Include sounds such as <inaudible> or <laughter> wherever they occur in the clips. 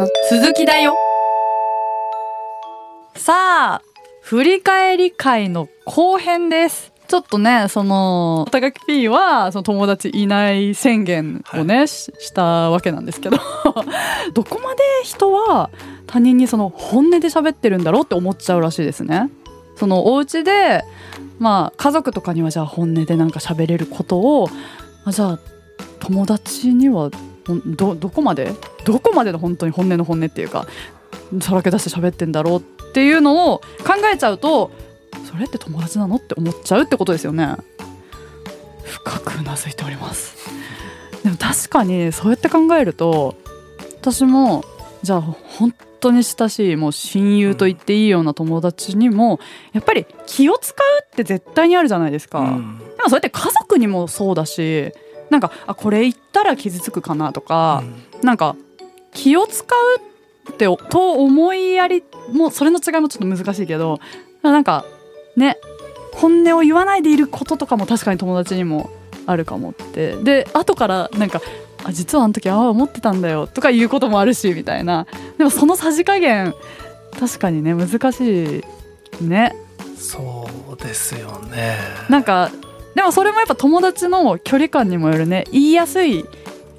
の鈴木だよ。さあ振り返り会の後編です。ちょっとねその高木 P はその友達いない宣言をね、ししたわけなんですけど。<laughs> どこまで人は他人にその本音で喋ってるんだろうって思っちゃうらしいですね。そのお家でまあ家族とかにはじゃあ本音でなんか喋れることをあじゃあ友達にはどどこまでどこまでの本当に本音の本音っていうかさらけ出して喋ってんだろうっていうのを考えちゃうとそれって友達なのって思っちゃうってことですよね。深くうなずいております。でも確かにそうやって考えると私もじゃあ本当に親しいもう親友と言っていいような友達にもやっぱり気を使うって絶対にあるじゃないですか、うん。でもそれって家族にもそうだしなんかあこれ言ったら傷つくかなとか、なんか気を使うってと思いやりもうそれの違いもちょっと難しいけどなんかね本音を言わないでいることとかも確かに友達にもあるかもって。で後からなんかあ実はあの時ああ思ってたんだよとかいうこともあるしみたいな。でもそのさじ加減確かにね難しいね。そうですよね。なんかでもそれもやっぱ友達の距離感にもよるね。言いやすい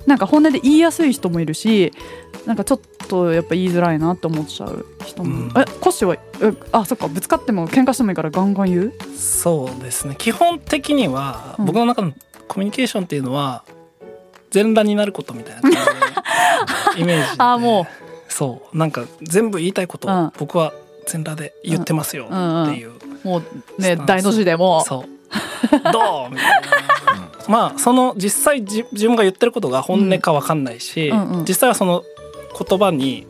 なんか本音で言いやすい人もいるしなんかちょっとやっぱ言いづらいなって思っちゃう人も、うん。えコッシーはえあそっかぶつかっても喧嘩してもいいからガンガン言う？そうですね。基本的にはうん。僕の中のコミュニケーションっていうのは全裸になることみたいな感じで <laughs> イメージで。あもそう。なんか全部言いたいことうん。を僕は全裸で言ってますようんっていう、うもうねスタンス。大の字でも。そう。どう？みたいな <laughs> まあその実際じ自分が言ってることが本音か分かんないし、うんうん。うん実際はその言葉に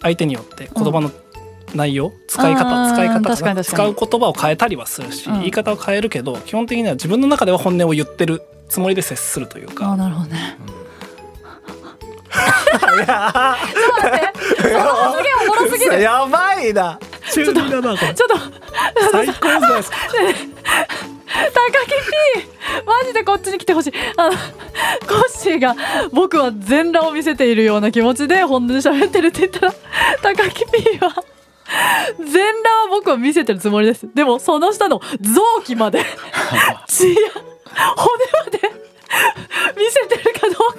相手によって言葉の内容、使いあ方ー使い方使う言葉を変えたりはするし、うん。言い方を変えるけど基本的には自分の中では本音を言ってるつもりで接するというあか。なるほどね。いやその発言おもろすぎる。<laughs> やばいな。中二だなこれ。ちょっと。最高じゃないですか。<laughs> 高木 P マジでこっちに来てほしい。あのコッシーが僕は全裸を見せているような気持ちで本音で喋ってるって言ったら高木 P は全裸は僕は見せてるつもりです。でもその下の臓器まで <laughs> 血や骨まで見せてるかどうか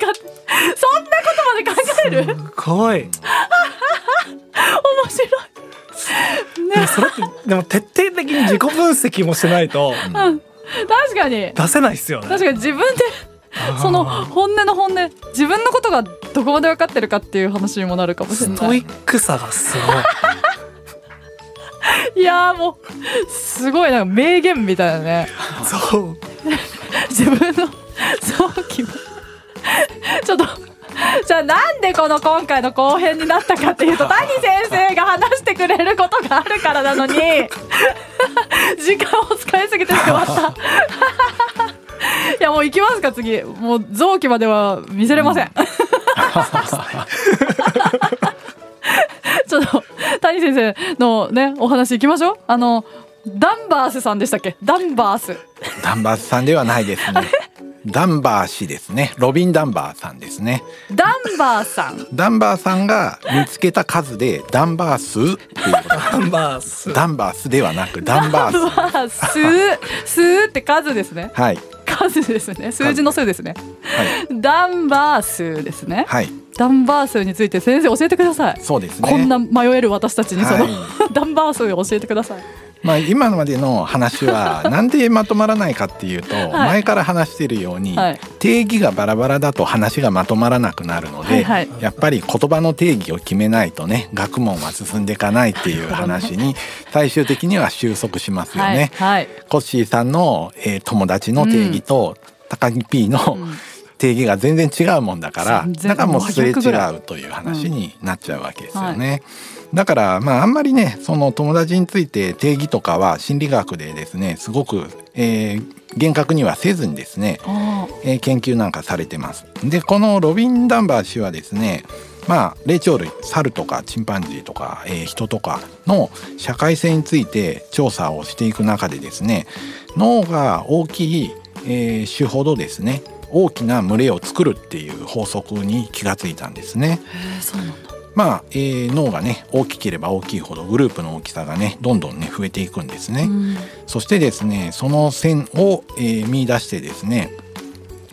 そんなことまで考える？面すごい。白でもそれってでも徹底的に自己分析もしないと。い、うん、確かに。出せないっすよね。確かに自分でその本音の本音自分のことがどこまで分かってるかっていう話にもなるかもしれストイないックさがすごい。<laughs> いやーもうすごいなんか名言みたいなね。そう。<laughs> 自分の臓器もちょっと <laughs> じゃあなんでこの今回の後編になったかっていうと <laughs> 谷先生が話してくれることがあるからなのに <laughs> 時間を使いすぎてしまった。いやもう行きますか次。もう臓器までは見せれません、ちょっと谷先生のねお話行きましょう。あのダンバースさんでしたっけ？ダンバース。ダンバースさんではないですね。ダンバー氏ですね。ロビン・ダンバーさんですね。ダンバーさん？ダンバーさんが見つけた数でダンバー数っていうこと。ナンバース。ダンバースではなくダンバース。ダンバース。数って数ですね。はい。数ですね。数字の数ですね。はい。ダンバー数ですね。はい。ダンバー数について先生教えてください、そうですね。こんな迷える私たちにその、はい。<laughs> ダンバー数を教えてくださいまあ今までの話はなんでまとまらないかっていうと、<laughs> 前から話しているように、はい。定義がバラバラだと話がまとまらなくなるので、はいはい。やっぱり言葉の定義を決めないとね学問は進んでいかないっていう話に <laughs> 最終的には収束しますよね。はい、はい。コッシーさんの、えー友達の定義と、高木 P の、ん。定義が全然違うもんだからだからもうすれ違うという話になっちゃうわけですよね。だからまああんまりねその友達について定義とかは心理学でですねすごく、えー厳格にはせずにですね、あえー研究なんかされてます。でこのロビン・ダンバー氏はですねまあ霊長類猿とかチンパンジーとか、えー人とかの社会性について調査をしていく中でですね脳が大きい、えー種ほどですね大きな群れを作るっていう法則に気がついたんですね。そうなんだまあ、えー脳がね大きければ大きいほどグループの大きさがねどんどんね増えていくんですね。うんそしてですねその線を、えー見出してですね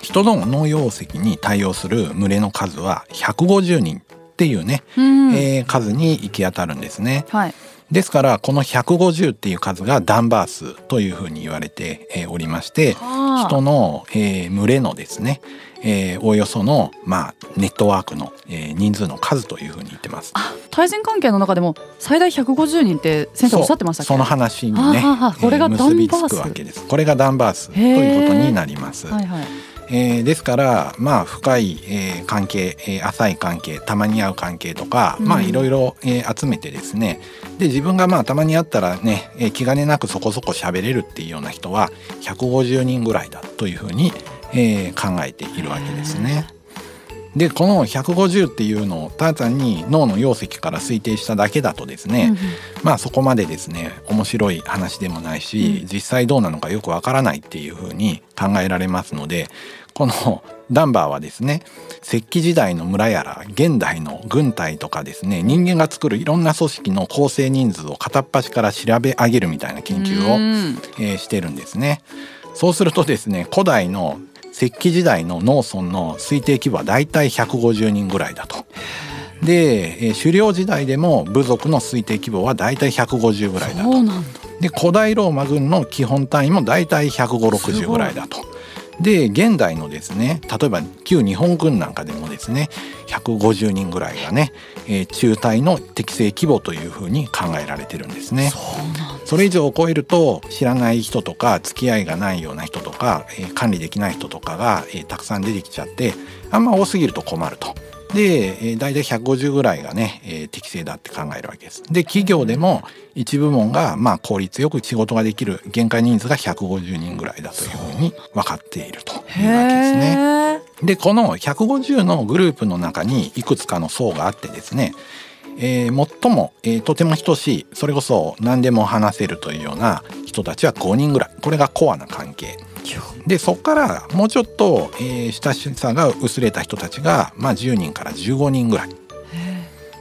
人の脳溶石に対応する群れの数は150人っていうね、うんえー数に行き当たるんですね。はいですからこの150っていう数がダンバー数というふうに言われてえーおりましてはあ人の、えー群れのですね、えーおおよその、まあ、ネットワークの、えー人数の数というふうに言ってます。あ対人関係の中でも最大150人って先生おっしゃってましたその話にね、これがえーダンバー数結びつくわけです。これがダンバー数ということになります。はいはいえーですからまあ深い、えー関係、えー浅い関係たまに会う関係とか、うんまあいろいろ、えー集めてですねで自分がまあたまに会ったらね、えー気兼ねなくそこそこ喋れるっていうような人は150人ぐらいだというふうに、えー考えているわけですね。でこの150っていうのをただ単に脳の溶石から推定しただけだとですね、うんうんまあそこまでですね面白い話でもないし、うん実際どうなのかよくわからないっていうふうに考えられますのでこのダンバーはですね石器時代の村やら現代の軍隊とかですね人間が作るいろんな組織の構成人数を片っ端から調べ上げるみたいな研究を、うんえーしてるんですね。そうするとですね古代の石器時代の農村の推定規模はだいたい150人ぐらいだと。で、えー狩猟時代でも部族の推定規模はだいたい150ぐらいだと。だで古代ローマ軍の基本単位もだいたい15060ぐらいだと。で現代のですね例えば旧日本軍なんかでもですね150人ぐらいがね、えー中隊の適正規模というふうに考えられてるんですね。そうなんだそれ以上を超えると知らない人とか付き合いがないような人とか、えー管理できない人とかが、えーたくさん出てきちゃってあんま多すぎると困ると。で、えー、大体150ぐらいがね、えー適正だって考えるわけです。で企業でも一部門がまあ効率よく仕事ができる限界人数が150人ぐらいだというふうに分かっているというわけですね。でこの150のグループの中にいくつかの層があってですね、えー最も、えーとても等しいそれこそ何でも話せるというような人たちは5人ぐらいこれがコアな関係でそこからもうちょっと、えー親しさが薄れた人たちが、まあ、10人から15人ぐらい。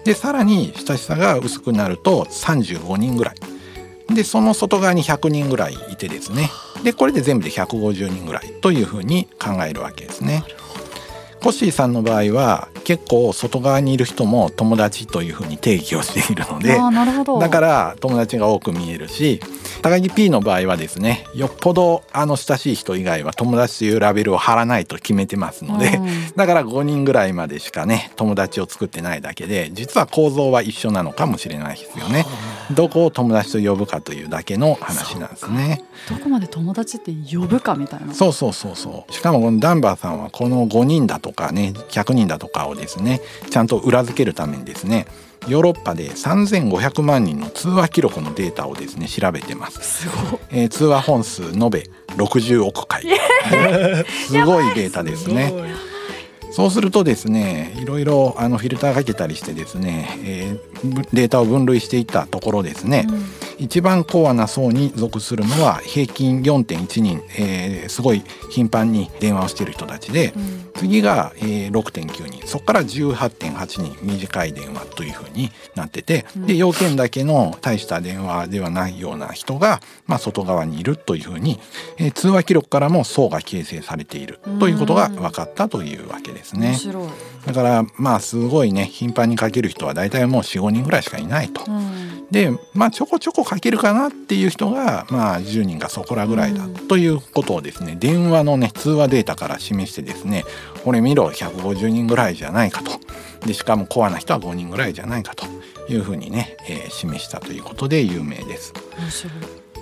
でさらに親しさが薄くなると35人ぐらい。でその外側に100人ぐらいいてですね。でこれで全部で150人ぐらいというふうに考えるわけですね。コッシーさんの場合は結構外側にいる人も友達というふうに定義をしているのでだから友達が多く見えるし高木 P の場合はですねよっぽどあの親しい人以外は友達というラベルを貼らないと決めてますので、うん。だから5人ぐらいまでしかね友達を作ってないだけで実は構造は一緒なのかもしれないですよね。どこを友達と呼ぶかというだけの話なんですね。どこまで友達って呼ぶかみたいな。そうそうそうそう。しかもこのダンバーさんはこの5人だとかね100人だとかをですねちゃんと裏付けるためにですねヨーロッパで3500万人の通話記録のデータをですね調べてます、すごい。えー通話本数延べ60億回。<laughs> すごいデータですねそうするとですねいろいろあのフィルターかけたりしてですね、えーぶデータを分類していったところですね、一番コアな層に属するのは平均4.1人、えーすごい頻繁に電話をしている人たちで、次が、えー6.9人そこから18.8人短い電話というふうになってて、で要件だけの大した電話ではないような人が、まあ、外側にいるというふうに、えー通話記録からも層が形成されているということが分かったというわけですね面。白い、だからまあすごいね頻繁にかける人は大体もう45人ぐらいしかいないと。うんでまあちょこちょこかけるかなっていう人がまあ10人がそこらぐらいだということをですね電話のね通話データから示してですねこれ見ろ150人ぐらいじゃないかとでしかもコアな人は5人ぐらいじゃないかというふうにね、えー示したということで有名です。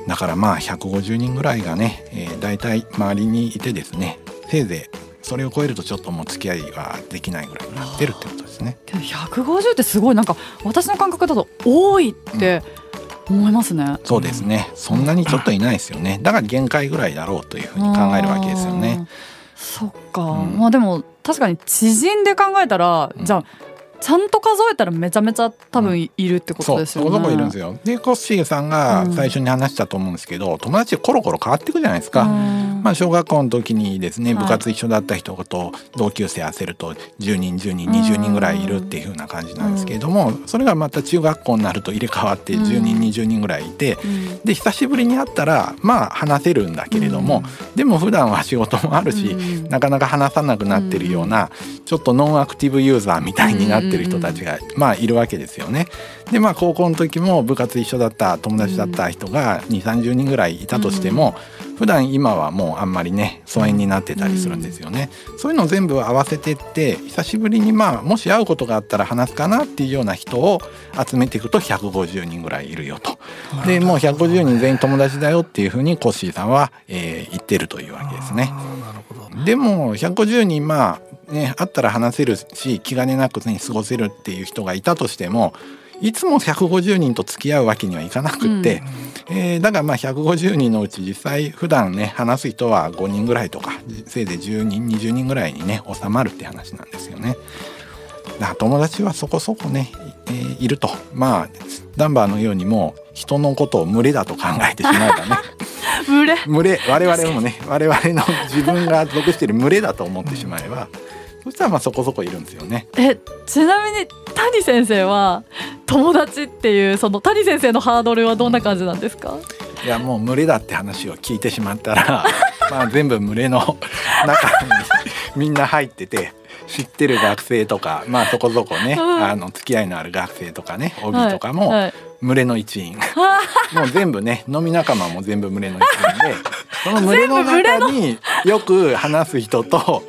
だからまあ150人ぐらいがね、えー、大体周りにいてですねせいぜいそれを超えるとちょっともう付き合いはできないぐらいになってるってことですね。けど150ってすごいなんか私の感覚だと多いって思いますね、そうですね。そんなにちょっといないですよね。だから限界ぐらいだろうというふうに考えるわけですよね。そっか、うんまあでも確かに知人で考えたら、うんじゃあちゃんと数えたらめちゃめちゃ多分いるってことですよね。そうそこそこいるんですよ。でコッシーさんが最初に話したと思うんですけど、友達コロコロ変わっていくじゃないですか。うん。まあ、小学校の時にですねはい。部活一緒だった人と同級生合わせると10人10人20人ぐらいいるっていう風な感じなんですけれどもそれがまた中学校になると入れ替わって10人20人ぐらいいてうん。で久しぶりに会ったらまあ話せるんだけれどもでも普段は仕事もあるしうん。なかなか話さなくなってるようなちょっとノンアクティブユーザーみたいになっててる人たちがまあいるわけですよね。でまあ高校の時も部活一緒だった友達だった人が2 3 0人ぐらいいたとしても普段今はもうあんまりね疎遠になってたりするんですよね。そういうのを全部合わせてって久しぶりにまあもし会うことがあったら話すかなっていうような人を集めていくと150人ぐらいいるよと。でもう150人全員友達だよっていうふうにコッシーさんは、えー言ってるというわけですね。でも150人まあね会ったら話せるし気兼ねなくね過ごせるっていう人がいたとしてもいつも150人と付き合うわけにはいかなくって、えーだからまあ150人のうち実際普段ね話す人は5人ぐらいとかせいぜい10人20人ぐらいにね収まるって話なんですよね。だ友達はそこそこね、えーいると。まあダンバーのようにもう人のことを群れだと考えてしまえばね。群れ群れ我々もね我々の自分が属している群れだと思ってしまえばそしたらまあそこそこいるんですよね。えちなみに谷先生は友達っていうその谷先生のハードルはどんな感じなんですか？いやもう群れだって話を聞いてしまったら <laughs> まあ全部群れの中にみんな入ってて知ってる学生とかまあそこそこねうんあの付き合いのある学生とかね OB とかもはいはい群れの一員。<laughs> もう全部ね飲み仲間も全部群れの一員でその群れの中によく話す人と、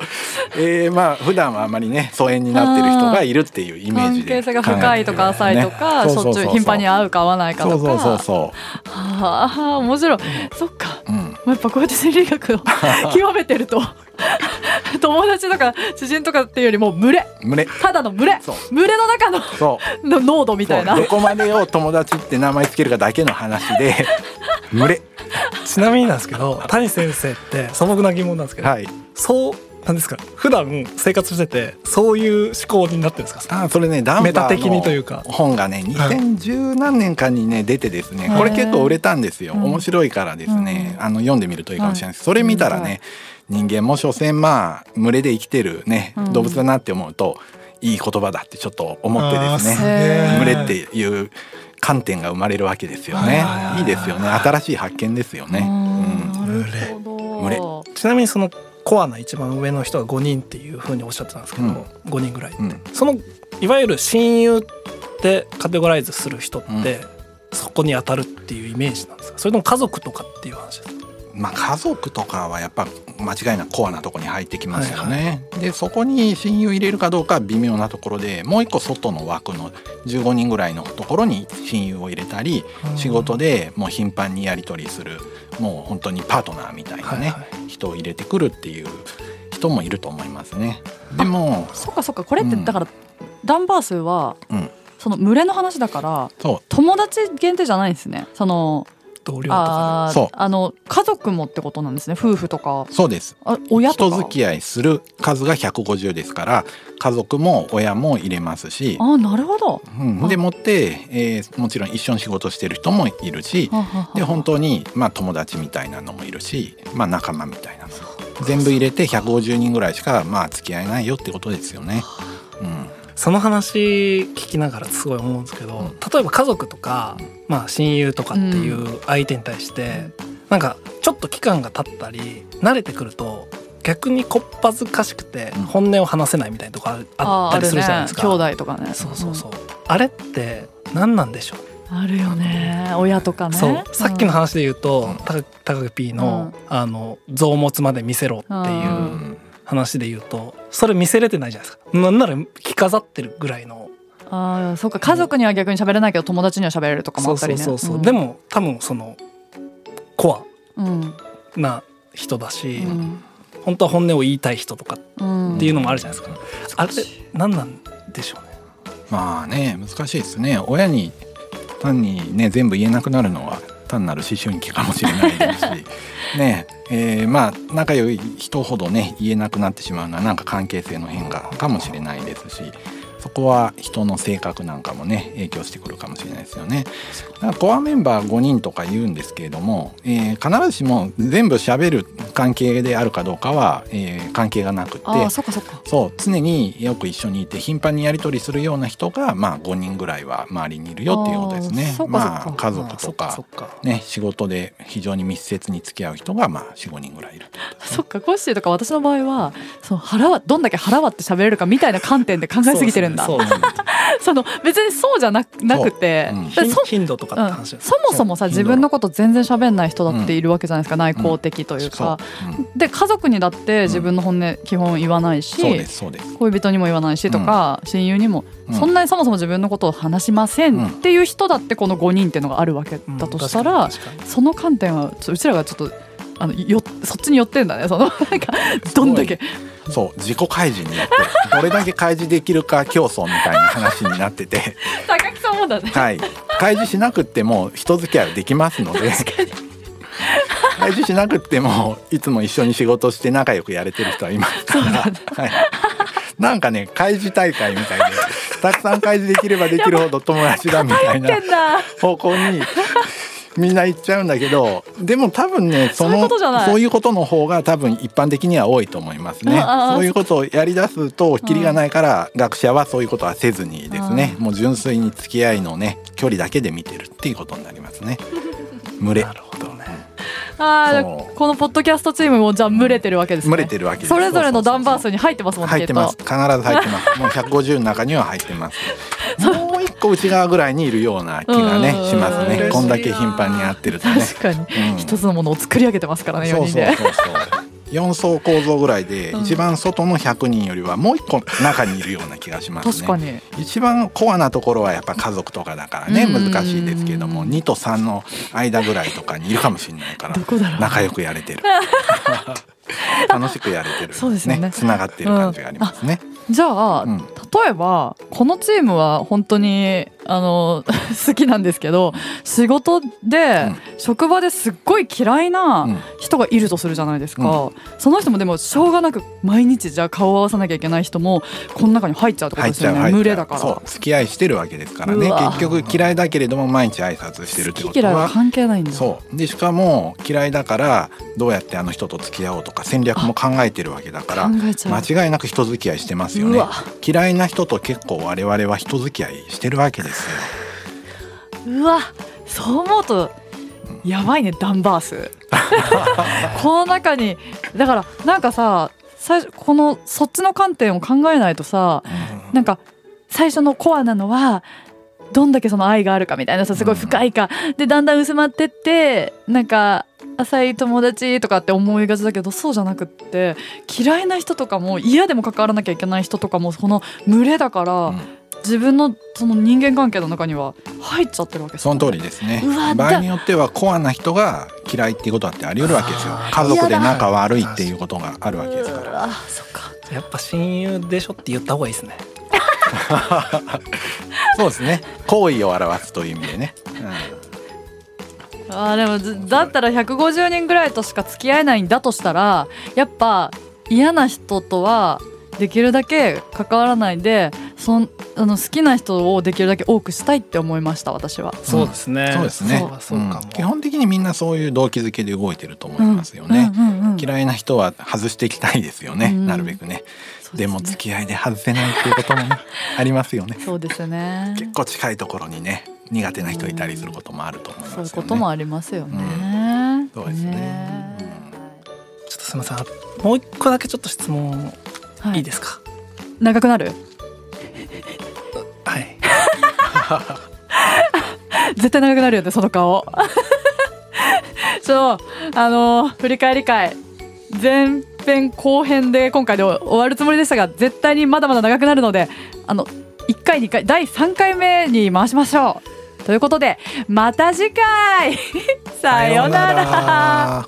えー、まあ普段はあまりね疎遠になってる人がいるっていうイメージで関係性が深いとか浅いとか、ねしょっちゅう。頻繁に会うか会わないかとか。そうそうそうそはあ面白い。そっか。う、うん、やっぱこうやって心理学を <laughs> 極めてると <laughs> 友達とか知人とかっていうよりも群れ。群れ。ただの群れ。そう。群れの中のそう。<laughs> の濃度みたいな。どこまでを友達って名前つけるかだけの話で <laughs> 群れ。ちなみになんですけど谷先生って素朴な疑問なんですけど、はい。そうなんですか？普段生活しててそういう思考になってるんですか？あそれねダンバメタ的にといーうか。の本がねはい。2010何年かにね出てですね。へー。これ結構売れたんですよ。うん。面白いからですね。うん。あの読んでみるといいかもしれないです。それ見たらはね人間も所詮まあ群れで生きてるねうん。動物だなって思うといい言葉だってちょっと思ってですね。群れっていう観点が生まれるわけですよね。はいいいですよね。新しい発見ですよね。うん。群れ。ちなみにそのコアな一番上の人が5人っていうふうにおっしゃってたんですけど、うん。5人ぐらい、うん。そのいわゆる親友ってカテゴライズする人って、そこに当たるっていうイメージなんですか？それとも家族とかっていう話ですか？まあ、家族とかはやっぱ間違いなくコアなところに入ってきますよね。でそこに親友入れるかどうかは微妙なところでもう一個外の枠の15人ぐらいのところに親友を入れたり仕事でもう頻繁にやり取りするもう本当にパートナーみたいなね、はいは人を入れてくるっていう人もいると思いますね。でもそっかそっかこれってうん。だから、ダンバー数はうん。その群れの話だからそ友達限定じゃないんですね。その同僚とかそう。あの家族もってことなんですね夫婦とか。うそうです。あ親とか。人付き合いする数が150ですから家族も親も入れますし。あなるほど。うん、でもって、えーもちろん一緒に仕事してる人もいるしで本当に、まあ、友達みたいなのもいるし、まあ、仲間みたいな全部入れて150人ぐらいしか、まあ、付き合えないよってことですよね。うん。その話聞きながらすごい思うんですけど、うん。例えば家族とか、まあ、親友とかっていう相手に対して、なんかちょっと期間が経ったり慣れてくると逆にこっぱずかしくてうん。本音を話せないみたいなとこああったりするじゃないですか。ね。兄弟とかね。そうそうそう、あれって何なんでしょう、うんあるよね。親とかね。そう。さっきの話で言うと、うん。た高木 P の,、あの臓物まで見せろってういううん。話で言うとそれ見せれてないじゃないですか。なんなら着飾ってるぐらいのああそうか。家族には逆に喋れないけど友達には喋れるとかもあったりね。そうそうそうそう、ん。でも多分そのコうん。アな人だし、うん。本当は本音を言いたい人とかうんっていうのもあるじゃないですか、あれ何なんでしょうね。まあね難しいですね。親に単にね全部言えなくなるのは単なる思春期かもしれないですし。<laughs> ねえーまあ仲良い人ほどね言えなくなってしまうのはなんか関係性の変化かもしれないですしそこは人の性格なんかもね影響してくるかもしれないですよね。だからコアメンバー5人とか言うんですけれども、えー必ずしも全部喋る関係であるかどうかは、えー関係がなくてそう常によく一緒にいて頻繁にやり取りするような人が、まあ、5人ぐらいは周りにいるよっていうことですね。まあ家族とかね、仕事で非常に密接に付き合う人が、まあ、45人ぐらいいるね。そっかコッシーとか私の場合はその腹はどんだけ腹割って喋れるかみたいな観点で考えすぎてるんだ。そ <laughs> の別にそうじゃななくて、う。ん。頻度とかうん。そもそもさそう。自分のこと全然喋んない人だっているわけじゃないですか、内向的というか、そう。うん。で家族にだって自分の本音基本言わないし。恋人にも言わないしとか、親友にも、うん。そんなにそもそも自分のことを話しませんっていう人だってこの5人っていうのがあるわけうんだとしたら、その観点はうちらがちょっとあのよそっちに寄ってんだねその <laughs> なんかどんだけ。そう自己開示によってどれだけ開示できるか競争みたいな話になってて。<laughs> 高木さんもだね。はい。開示しなくっても人付き合いはできますので。開示しなくってもいつも一緒に仕事して仲良くやれてる人はいますから、はい、なんかね開示大会みたいでたくさん開示できればできるほど友達だみたいな方向にみんな行っちゃうんだけどでも多分ねそ <laughs> そうい。うのそういうことの方が多分一般的には多いと思いますね。そういうことをやり出すとキリがないから学者はそういうことはせずにですねもう純粋に付き合いのね距離だけで見てるっていうことになりますね。<laughs> 群れ。なるほどね。あこのポッドキャストチームもじゃあ群れてるわけですね。群れてるわけですそれぞれのダンバー数に入ってますもんね入ってます。き必ず入ってます。もう150の中には入ってます個内側ぐらいにいるような気がねうん。しますね。こんだけ頻繁にやってるとっね。と確かに。うん。一つのものを作り上げてますからね4そう人でそうそうそう。<laughs> 4層構造ぐらいで、うん。一番外の100人よりはもう一個中にいるような気がしますね。確かに。一番コアなところはやっぱ家族とかだからねうん。難しいですけども2と3の間ぐらいとかにいるかもしれないからどこだろう。仲良くやれてる。<laughs> 楽しくやれてる。そうですよね。つながってる感じがありますね、じゃあ、うん例えばこのチームは本当にあの <laughs> 好きなんですけど仕事で、うん。職場ですっごい嫌いなうん。人がいるとするじゃないですか、その人もでもしょうがなく毎日じゃあ顔を合わさなきゃいけない人もこの中に入っちゃうってことですよね。群れだから。そう。付き合いしてるわけですからね。結局嫌いだけれども毎日挨拶してるってことは。は関係ないんだ。そう。でしかも嫌いだからどうやってあの人と付き合おうとか戦略も考えてるわけだから間違いなく人付き合いしてますよね。嫌いな人と結構我々は人付き合いしてるわけですようわそう思うとやばいねダンバース。<laughs> この中にだからなんかさ最初このそっちの観点を考えないとさなんか最初のコアなのはどんだけその愛があるかみたいなさすごい深いか、でだんだん薄まってってなんか浅い友達とかって思いがちだけどそうじゃなくって嫌いな人とかも嫌でも関わらなきゃいけない人とかもこの群れだから、うん自分のその人間関係の中には入っちゃってるわけですその通りですね。場合によってはコアな人が嫌いっていうことだってあり得るわけですよ。家族で仲悪いっていうことがあるわけですから。うわそっか。やっぱ親友でしょって言った方がいいですね。<laughs> そうですね。好意を表すという意味でね、あーでもずだったら150人ぐらいとしか付き合えないんだとしたらやっぱ嫌な人とはできるだけ関わらないでそんあの好きな人をできるだけ多くしたいって思いました私は。そうですね。そうですね。そう。はそうか基本的にみんなそういう動機づけで動いてると思いますよね、うん。うんうん嫌いな人は外していきたいですよね、うん。なるべくね。ですもね付き合いで外せないっていうこともねありますよね。<laughs> そうですね。結構近いところにね苦手な人いたりすることもあると思いますよね。そういうこともありますよね。そうですね。ちょっとすみません。あもう一個だけちょっと質問はいいですか？長くなる？<laughs> 絶対長くなるよねその顔。<laughs> そうあの振り返り会。前編後編で今回で終わるつもりでしたが絶対にまだまだ長くなるのであの1回2回第3回目に回しましょう。ということでまた次回。<laughs> さようなら